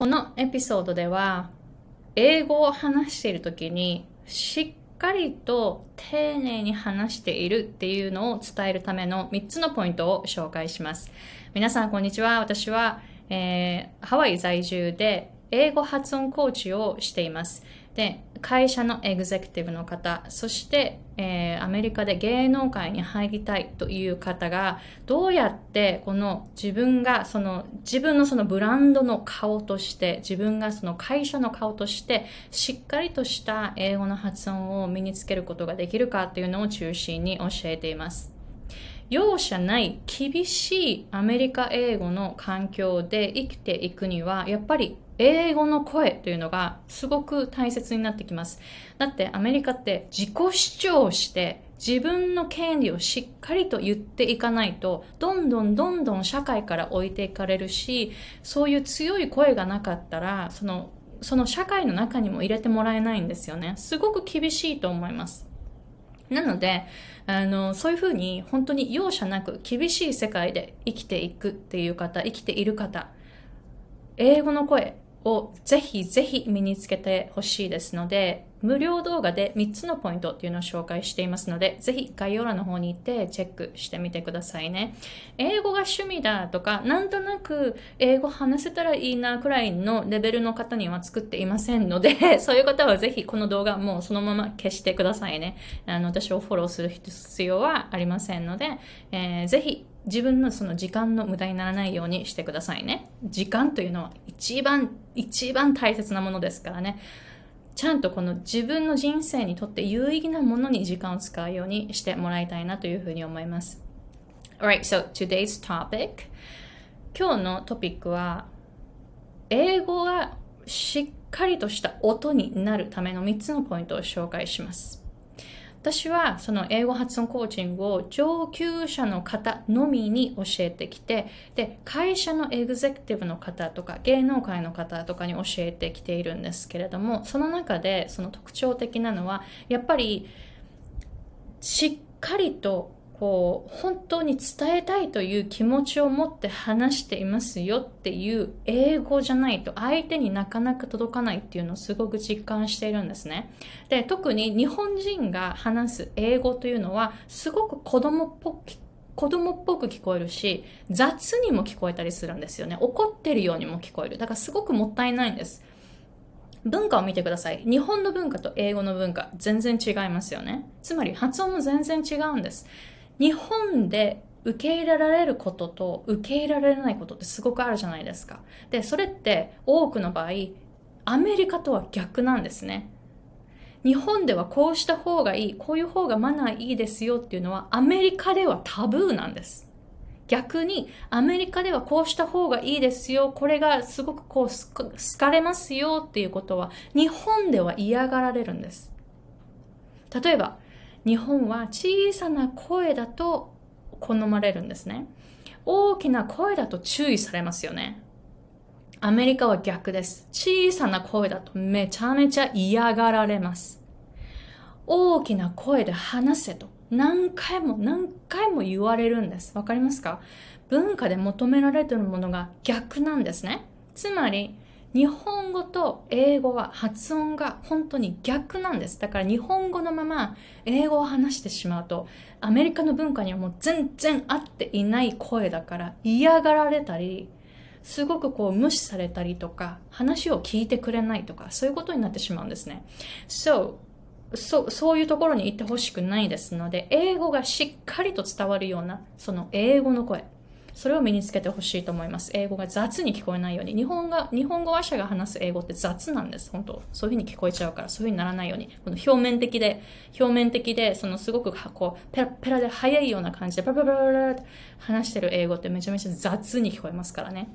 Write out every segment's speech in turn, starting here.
このエピソードでは、英語を話しているときに、しっかりと丁寧に話しているっていうのを伝えるための3つのポイントを紹介します。皆さん、こんにちは。私は、えー、ハワイ在住で英語発音コーチをしています。で、会社のエグゼクティブの方、そして、えー、アメリカで芸能界に入りたいという方が、どうやってこの自分がその自分のそのブランドの顔として、自分がその会社の顔として、しっかりとした英語の発音を身につけることができるかっていうのを中心に教えています。容赦ない厳しいアメリカ英語の環境で生きていくには、やっぱり英語の声というのがすごく大切になってきます。だってアメリカって自己主張して自分の権利をしっかりと言っていかないと、どんどんどんどん社会から置いていかれるし、そういう強い声がなかったら、その、その社会の中にも入れてもらえないんですよね。すごく厳しいと思います。なので、あの、そういうふうに本当に容赦なく厳しい世界で生きていくっていう方、生きている方、英語の声をぜひぜひ身につけてほしいですので、無料動画で3つのポイントっていうのを紹介していますので、ぜひ概要欄の方に行ってチェックしてみてくださいね。英語が趣味だとか、なんとなく英語話せたらいいなくらいのレベルの方には作っていませんので、そういう方はぜひこの動画もうそのまま消してくださいね。あの、私をフォローする必要はありませんので、えー、ぜひ自分のその時間の無駄にならないようにしてくださいね。時間というのは一番、一番大切なものですからね。ちゃんとこの自分の人生にとって有意義なものに時間を使うようにしてもらいたいなというふうに思います。Alright, so today's topic 今日のトピックは英語がしっかりとした音になるための3つのポイントを紹介します。私はその英語発音コーチングを上級者の方のみに教えてきて、で、会社のエグゼクティブの方とか芸能界の方とかに教えてきているんですけれども、その中でその特徴的なのは、やっぱりしっかりとこう本当に伝えたいという気持ちを持って話していますよっていう英語じゃないと相手になかなか届かないっていうのをすごく実感しているんですね。で、特に日本人が話す英語というのはすごく子供っぽく子供っぽく聞こえるし、雑にも聞こえたりするんですよね。怒ってるようにも聞こえる。だからすごくもったいないんです。文化を見てください。日本の文化と英語の文化、全然違いますよね。つまり発音も全然違うんです。日本で受け入れられることと受け入れられないことってすごくあるじゃないですか。で、それって多くの場合、アメリカとは逆なんですね。日本ではこうした方がいい、こういう方がマナーいいですよっていうのはアメリカではタブーなんです。逆にアメリカではこうした方がいいですよ、これがすごくこう好かれますよっていうことは日本では嫌がられるんです。例えば、日本は小さな声だと好まれるんですね。大きな声だと注意されますよね。アメリカは逆です。小さな声だとめちゃめちゃ嫌がられます。大きな声で話せと何回も何回も言われるんです。わかりますか？文化で求められてるものが逆なんですね。つまり、日本語と英語は発音が本当に逆なんです。だから日本語のまま英語を話してしまうと、アメリカの文化にはもう全然合っていない声だから嫌がられたり、すごくこう無視されたりとか、話を聞いてくれないとか、そういうことになってしまうんですね。So, そそういうところに行ってほしくないですので、英語がしっかりと伝わるような、その英語の声。それを身につけてほしいと思います。英語が雑に聞こえないように。日本が、日本語話者が話す英語って雑なんです。本当そういうふうに聞こえちゃうから、そういうふうにならないように。この表面的で、表面的で、そのすごくこう、ペラペラで速いような感じで、パラパラパラって話してる英語ってめちゃめちゃ雑に聞こえますからね。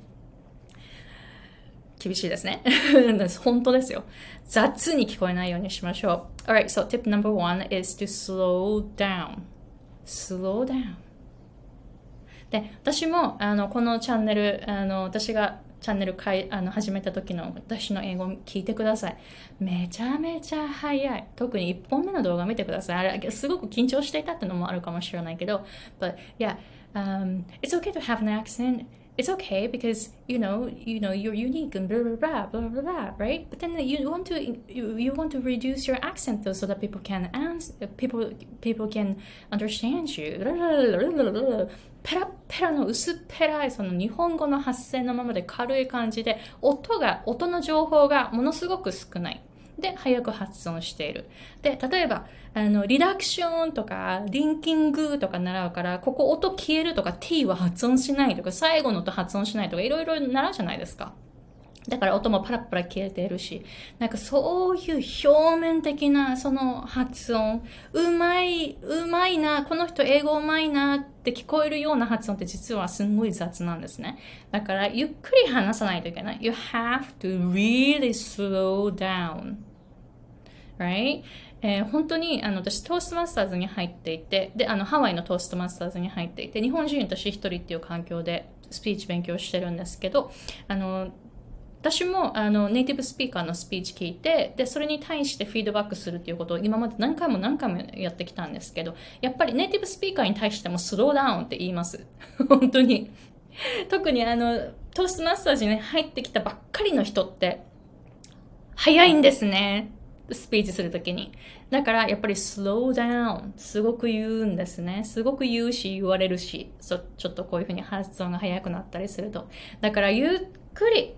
厳しいですね。本当ですよ。雑に聞こえないようにしましょう。Alright, so tip number one is to slow down. Slow down. で、私も、あの、このチャンネル、あの、私がチャンネルかいあの始めた時の私の英語聞いてください。めちゃめちゃ早い。特に1本目の動画見てください。あれ、すごく緊張していたってのもあるかもしれないけど、but yeah, um, it's okay to have an accent it's okay because you know you know you're unique and blah blah blah blah blah blah right but then you want to you, you want to reduce your accent though so that people can answer people people can understand you ペラペラの薄っぺらいその日本語の発声のままで軽い感じで音が音の情報がものすごく少ない で、早く発音している。で、例えば、あの、リダクションとか、リンキングとか習うから、ここ音消えるとか、t は発音しないとか、最後の音発音しないとか、いろいろ習うじゃないですか。だから音もパラパラ消えてるし、なんかそういう表面的なその発音、うまい、うまいな、この人英語うまいなって聞こえるような発音って実はすんごい雑なんですね。だからゆっくり話さないといけない。You have to really slow down. Right? えー、本当にあの私トーストマスターズに入っていてであのハワイのトーストマスターズに入っていて日本人私一人っていう環境でスピーチ勉強してるんですけどあの私もあのネイティブスピーカーのスピーチ聞いてでそれに対してフィードバックするっていうことを今まで何回も何回もやってきたんですけどやっぱりネイティブスピーカーに対してもスローダウンって言います 本当に特にあのトーストマッサージに入ってきたばっかりの人って早いんですねスピーチするときに。だからやっぱり slow down すごく言うんですね。すごく言うし言われるし、そちょっとこういうふうに発音が速くなったりすると。だからゆっくり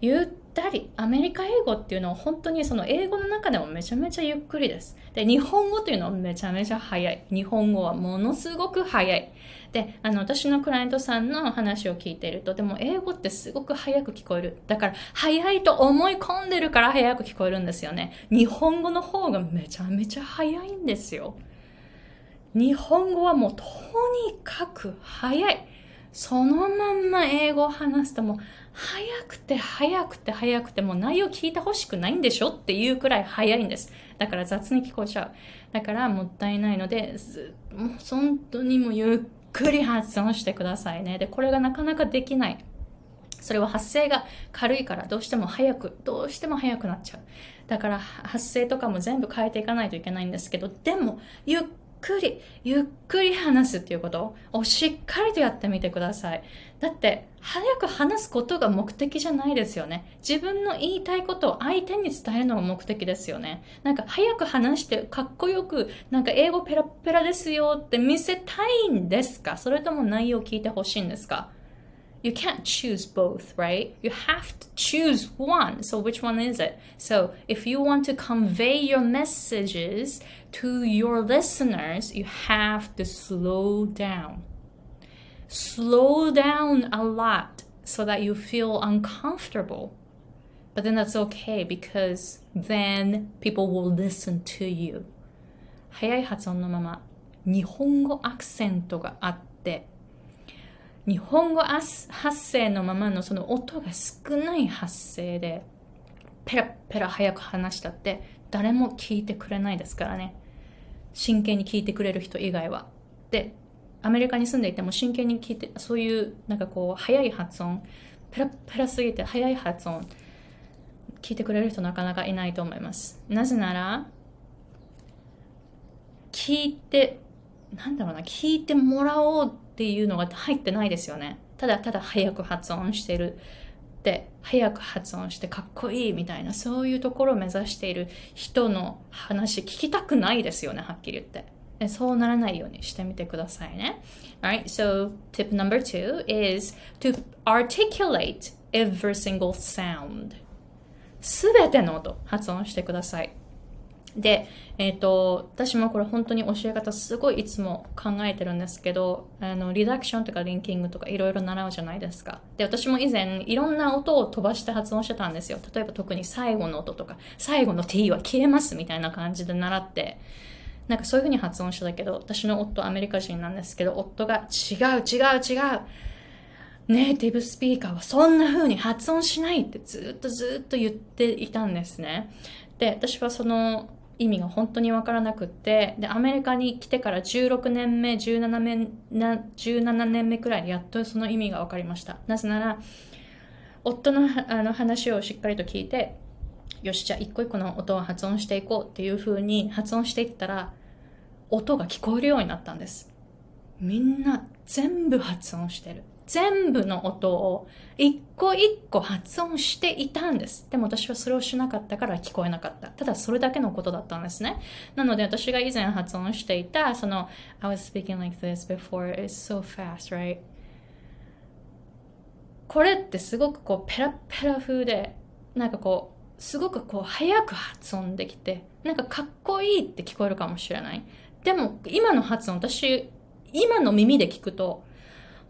ゆったり、アメリカ英語っていうのは本当にその英語の中でもめちゃめちゃゆっくりです。で、日本語っていうのはめちゃめちゃ早い。日本語はものすごく早い。で、あの、私のクライアントさんの話を聞いていると、でも英語ってすごく早く聞こえる。だから、早いと思い込んでるから早く聞こえるんですよね。日本語の方がめちゃめちゃ早いんですよ。日本語はもうとにかく早い。そのまんま英語を話すともう早くて早くて早くてもう内容聞いてほしくないんでしょっていうくらい早いんです。だから雑に聞こえちゃう。だからもったいないので、もう本当にもうゆっくり発音してくださいね。で、これがなかなかできない。それは発声が軽いからどうしても早く、どうしても早くなっちゃう。だから発声とかも全部変えていかないといけないんですけど、でもゆっくり、ゆっくり話すっていうことをしっかりとやってみてください。だって、早く話すことが目的じゃないですよね。自分の言いたいことを相手に伝えるのが目的ですよね。なんか、早く話してかっこよく、なんか英語ペラペラですよって見せたいんですか？それとも内容を聞いてほしいんですか？you can't choose both, right? You have to choose one. So which one is it? So if you want to convey your messages to your listeners, you have to slow down. Slow down a lot so that you feel uncomfortable. But then that's okay because then people will listen to you. 早い発音のまま日本語アクセントがあって 日本語発声のままのその音が少ない発声でペラペラ早く話したって誰も聞いてくれないですからね。真剣に聞いてくれる人以外は。でアメリカに住んでいても真剣に聞いてそういうなんかこう早い発音ペラペラすぎて早い発音聞いてくれる人なかなかいないと思います。なぜなら聞いてなんだろうな聞いてもらおうっていうのが入ってないですよね。ただただ早く発音してるっ早く発音してかっこいいみたいなそういうところを目指している人の話聞きたくないですよねはっきり言って。そうならないようにしてみてくださいね。Alright, so tip number two is to articulate every single sound すべての音発音してください。で、えっ、ー、と、私もこれ本当に教え方すごいいつも考えてるんですけど、あの、リダクションとかリンキングとかいろいろ習うじゃないですか。で、私も以前いろんな音を飛ばして発音してたんですよ。例えば特に最後の音とか、最後の t は消えますみたいな感じで習って、なんかそういうふうに発音してたけど、私の夫アメリカ人なんですけど、夫が違う違う違う。ネイティブスピーカーはそんな風に発音しないってずっとずっと言っていたんですね。で、私はその意味が本当にわからなくってでアメリカに来てから16年目17年な17年目くらいやっとその意味が分かりました。なぜなら夫のあの話をしっかりと聞いてよしじゃあ一個一個の音を発音していこうっていう風に発音していったら音が聞こえるようになったんです。みんな全部発音してる。全部の音を一個一個発音していたんです。でも私はそれをしなかったから聞こえなかった。ただそれだけのことだったんですね。なので私が以前発音していた、その、I was speaking like this before, it's so fast, right? これってすごくこうペラペラ風で、なんかこう、すごくこう早く発音できて、なんかかっこいいって聞こえるかもしれない。でも今の発音、私、今の耳で聞くと、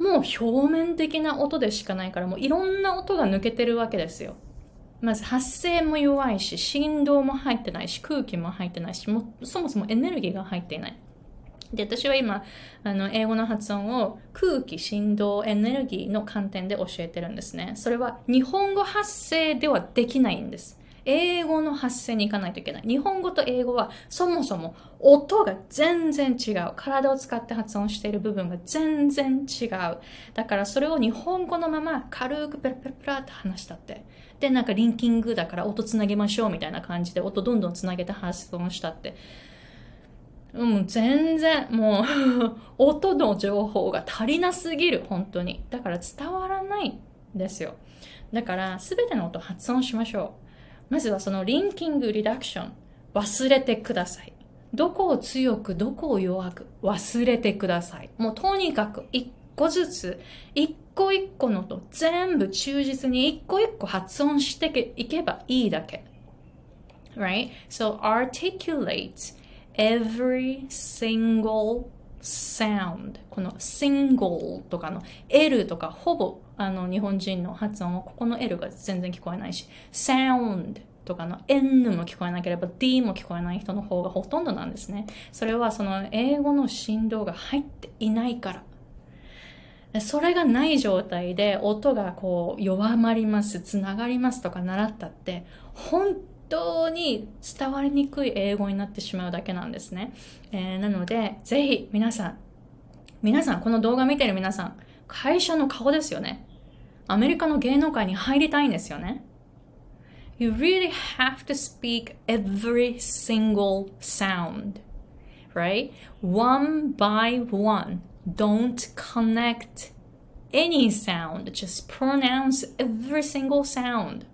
もう表面的な音でしかないから、もういろんな音が抜けてるわけですよ。まず発声も弱いし、振動も入ってないし、空気も入ってないし、もそもそもエネルギーが入っていない。で、私は今、あの、英語の発音を空気、振動、エネルギーの観点で教えてるんですね。それは日本語発声ではできないんです。英語の発声に行かないといけない。日本語と英語はそもそも音が全然違う。体を使って発音している部分が全然違う。だからそれを日本語のまま軽くペラペラペラって話したって。で、なんかリンキングだから音つなげましょうみたいな感じで音どんどんつなげて発音したって。うん、全然、もう音の情報が足りなすぎる、本当に。だから伝わらないんですよ。だから、すべての音発音しましょう。まずはそのリンキングリダクション忘れてください。どこを強く、どこを弱く忘れてください。もうとにかく一個ずつ、一個一個のと全部忠実に一個一個発音していけばいいだけ。Right? So articulate every single sound この single とかの L とかほぼあの日本人の発音はここの L が全然聞こえないし sound とかの N も聞こえなければ D も聞こえない人の方がほとんどなんですね。それはその英語の振動が入っていないから。それがない状態で音がこう弱まります、つながりますとか習ったって本当に伝わりにくい英語になってしまうだけなんですね。えー、なので、ぜひ皆さん、皆さん、この動画見てる皆さん、会社の顔ですよね。アメリカの芸能界に入りたいんですよね。You really have to speak every single sound, right? One by one. Don't connect any sound. Just pronounce every single sound.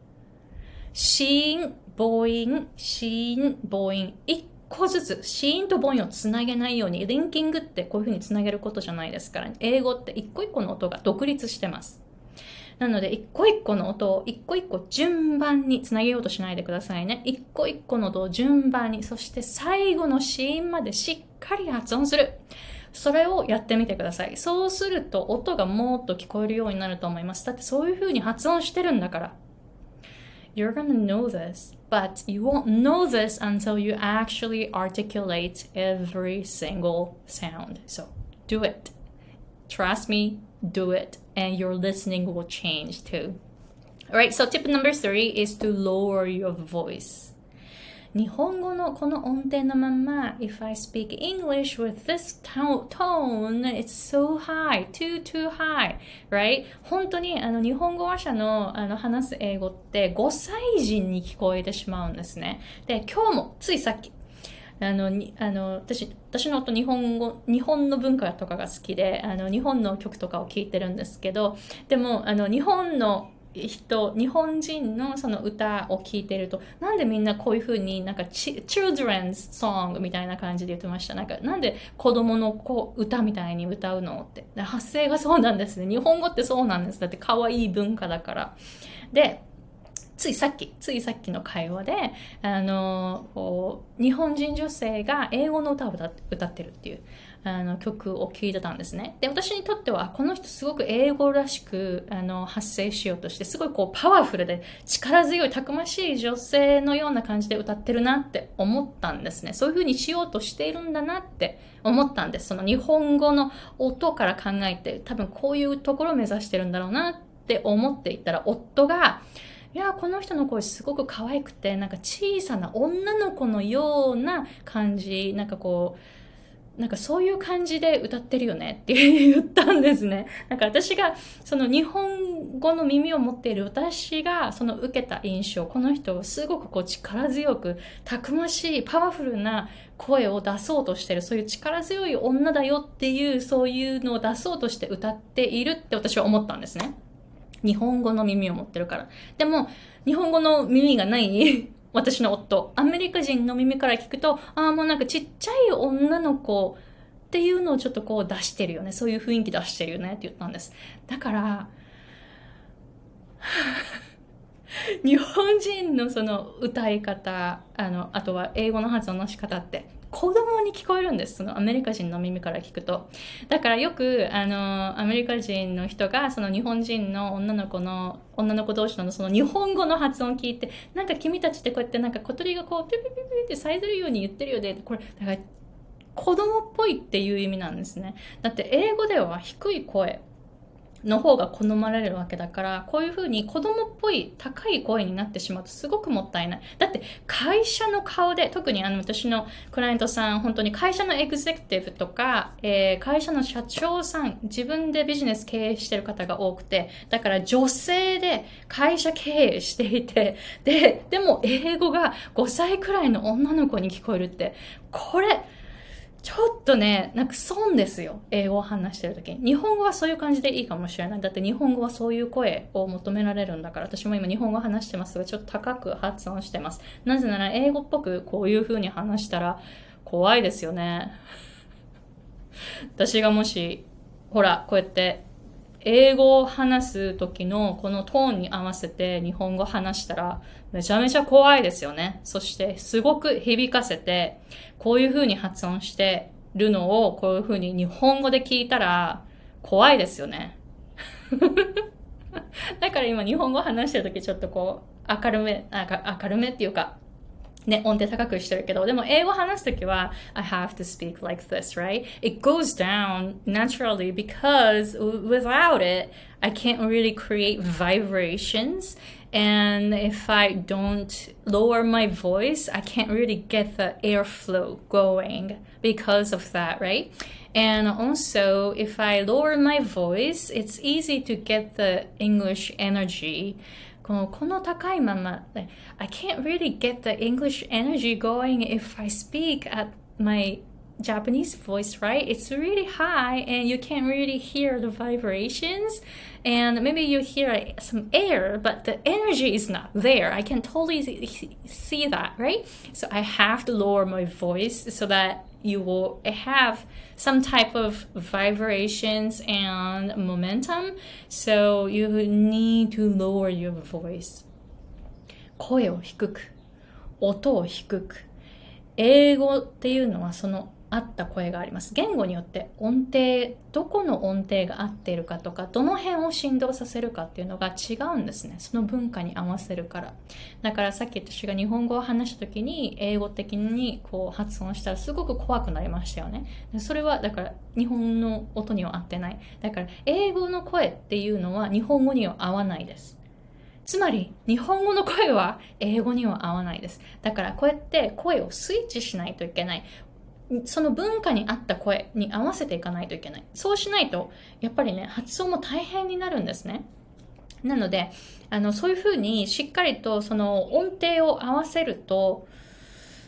シーン、母音、子音、母音、一個ずつ、子音と母音をつなげないように、リンキングってこういう風につなげることじゃないですから、英語って一個一個の音が独立してます。なので、一個一個の音を一個一個順番につなげようとしないでくださいね。一個一個の音を順番に、そして最後の子音までしっかり発音する。それをやってみてください。そうすると音がもっと聞こえるようになると思います。だってそういう風に発音してるんだから。You're gonna know this, but you won't know this until you actually articulate every single sound. So do it. Trust me, do it, and your listening will change too. All right, so tip number three is to lower your voice. 日本語のこの音程のまま If I speak English with this tone, it's so high, too, too high, right? 本当にあの日本語話者のあの話す英語って5歳人に聞こえてしまうんですね。で、今日もついさっきあの、あの、私、私の夫日本語、日本の文化とかが好きで、あの、日本の曲とかを聴いてるんですけど、でも、あの、日本の人、日本人のその歌を聴いてると、なんでみんなこういう風になんか children's song みたいな感じで言ってました。なんか、なんで子供のこう歌みたいに歌うのって。発声がそうなんですね。日本語ってそうなんです。だって可愛い文化だから。で、ついさっき、ついさっきの会話で、あの、こう、日本人女性が英語の歌を歌ってるっていう。あの曲を聴いてたんですね。で、私にとっては、この人すごく英語らしくあの発声しようとして、すごいこうパワフルで力強いたくましい女性のような感じで歌ってるなって思ったんですね。そういう風にしようとしているんだなって思ったんです。その日本語の音から考えて、多分こういうところを目指してるんだろうなって思っていたら、夫が、いや、この人の声すごく可愛くて、なんか小さな女の子のような感じ、なんかこう、なんかそういう感じで歌ってるよねって言ったんですね。なんか私がその日本語の耳を持っている私がその受けた印象、この人をすごくこう力強く、たくましい、パワフルな声を出そうとしてる、そういう力強い女だよっていう、そういうのを出そうとして歌っているって私は思ったんですね。日本語の耳を持ってるから。でも、日本語の耳がない私の夫、アメリカ人の耳から聞くと、ああ、もうなんかちっちゃい女の子っていうのをちょっとこう出してるよね。そういう雰囲気出してるよねって言ったんです。だから、日本人のその歌い方、あの、あとは英語の発音の仕方って、子供に聞こえるんです。そのアメリカ人の耳から聞くと。だからよく、あの、アメリカ人の人が、その日本人の女の子の、女の子同士のその日本語の発音聞いて、なんか君たちってこうやってなんか小鳥がこう、ピュピュピュピュってさえずるように言ってるよね。これ、だから子供っぽいっていう意味なんですね。だって英語では低い声の方が好まれるわけだから、こういう風に子供っぽい高い声になってしまうとすごくもったいない。だって会社の顔で、特にあの私のクライアントさん、本当に会社のエグゼクティブとか、えー、会社の社長さん、自分でビジネス経営してる方が多くて、だから女性で会社経営していて、で、でも英語が5歳くらいの女の子に聞こえるって、これ、ちょっとね、なんか損ですよ。英語を話してるときに。日本語はそういう感じでいいかもしれない。だって日本語はそういう声を求められるんだから、私も今日本語話してますが、ちょっと高く発音してます。なぜなら英語っぽくこういう風に話したら怖いですよね。私がもし、ほら、こうやって英語を話す時のこのトーンに合わせて日本語話したらめちゃめちゃ怖いですよね。そしてすごく響かせてこういう風に発音してるのをこういう風に日本語で聞いたら怖いですよね。だから今日本語話してる時ちょっとこう明るめ、明るめっていうかね、音程高くしてるけど、でも英語話すときは、I have to speak like this, right? It goes down naturally because without it, I can't really create vibrations. And if I don't lower my voice, I can't really get the airflow going because of that, right? And also, if I lower my voice, it's easy to get the English energy このこの高いまま I can't really get the English energy going if I speak at my Japanese voice, right? It's really high and you can't really hear the vibrations. And maybe you hear some air, but the energy is not there. I can totally see that, right? So I have to lower my voice so that you will have some type of vibrations and momentum. So you need to lower your voice. 声を低く、音を低く。英語っていうのはその 合った声があります。言語によって音程、どこの音程が合っているかとか、どの辺を振動させるかっていうのが違うんですね。その文化に合わせるから。だからさっき私が日本語を話した時に、英語的にこう発音したらすごく怖くなりましたよね。それはだから日本の音には合ってない。だから英語の声っていうのは日本語には合わないです。つまり、日本語の声は英語には合わないです。だから、こうやって声をスイッチしないといけない。その文化に合った声に合わせていかないといけない。そうしないと、やっぱりね、発音も大変になるんですね。なので、あの、そういうふうにしっかりとその音程を合わせると、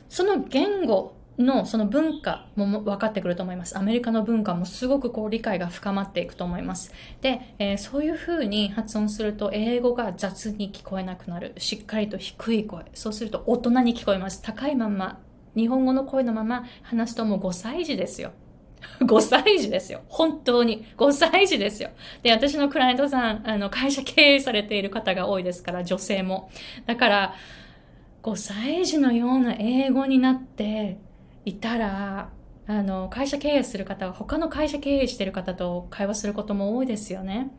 その言語のその文化も分かってくると思います。アメリカの文化もすごくこう理解が深まっていくと思います。で、えー、そういうふうに発音すると英語が雑に聞こえなくなる。しっかりと低い声。そうすると大人に聞こえます。高いまんま日本語の声のまま話すともう5歳児ですよ。5歳児ですよ。本当に。5歳児ですよ。で、私のクライアントさん、あの、会社経営されている方が多いですから、女性も。だから、5歳児のような英語になっていたら、あの、会社経営する方は他の会社経営してる方と会話することも多いですよね。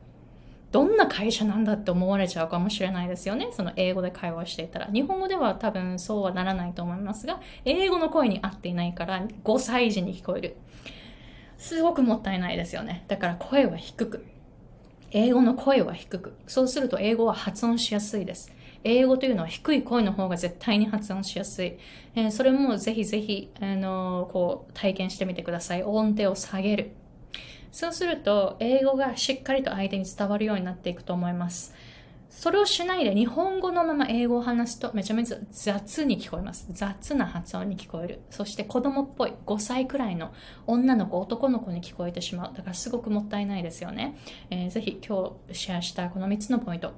どんな会社なんだって思われちゃうかもしれないですよね。その英語で会話していたら。日本語では多分そうはならないと思いますが、英語の声に合っていないから5歳児に聞こえる。すごくもったいないですよね。だから声は低く。英語の声は低く。そうすると英語は発音しやすいです。英語というのは低い声の方が絶対に発音しやすい。えー、それもぜひぜひ、あのー、こう、体験してみてください。音程を下げる。そうすると、英語がしっかりと相手に伝わるようになっていくと思います。それをしないで日本語のまま英語を話すとめちゃめちゃ雑に聞こえます。雑な発音に聞こえる。そして子供っぽい5歳くらいの女の子、男の子に聞こえてしまう。だからすごくもったいないですよね。えー、ぜひ今日シェアしたこの3つのポイント、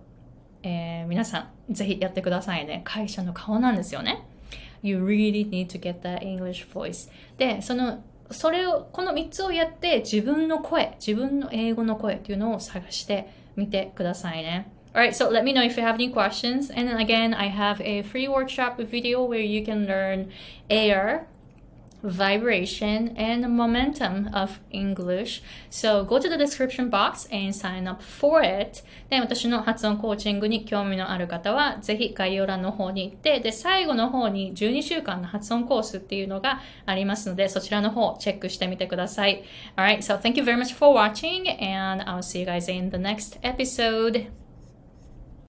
えー、皆さんぜひやってくださいね。会社の顔なんですよね。You really need to get that English voice. で、そのそれを、この3つをやって自分の声、自分の英語の声っていうのを探してみてくださいね。Alright, so let me know if you have any questions. And then again, I have a free workshop video where you can learn air, vibration, and momentum of English. So go to the description box and sign up for it. で、私の発音コーチングに興味のある方は、ぜひ概要欄の方に行って、で、最後の方に12週間の発音コースっていうのがありますので、そちらの方をチェックしてみてください。Alright, so thank you very much for watching and I'll see you guys in the next episode.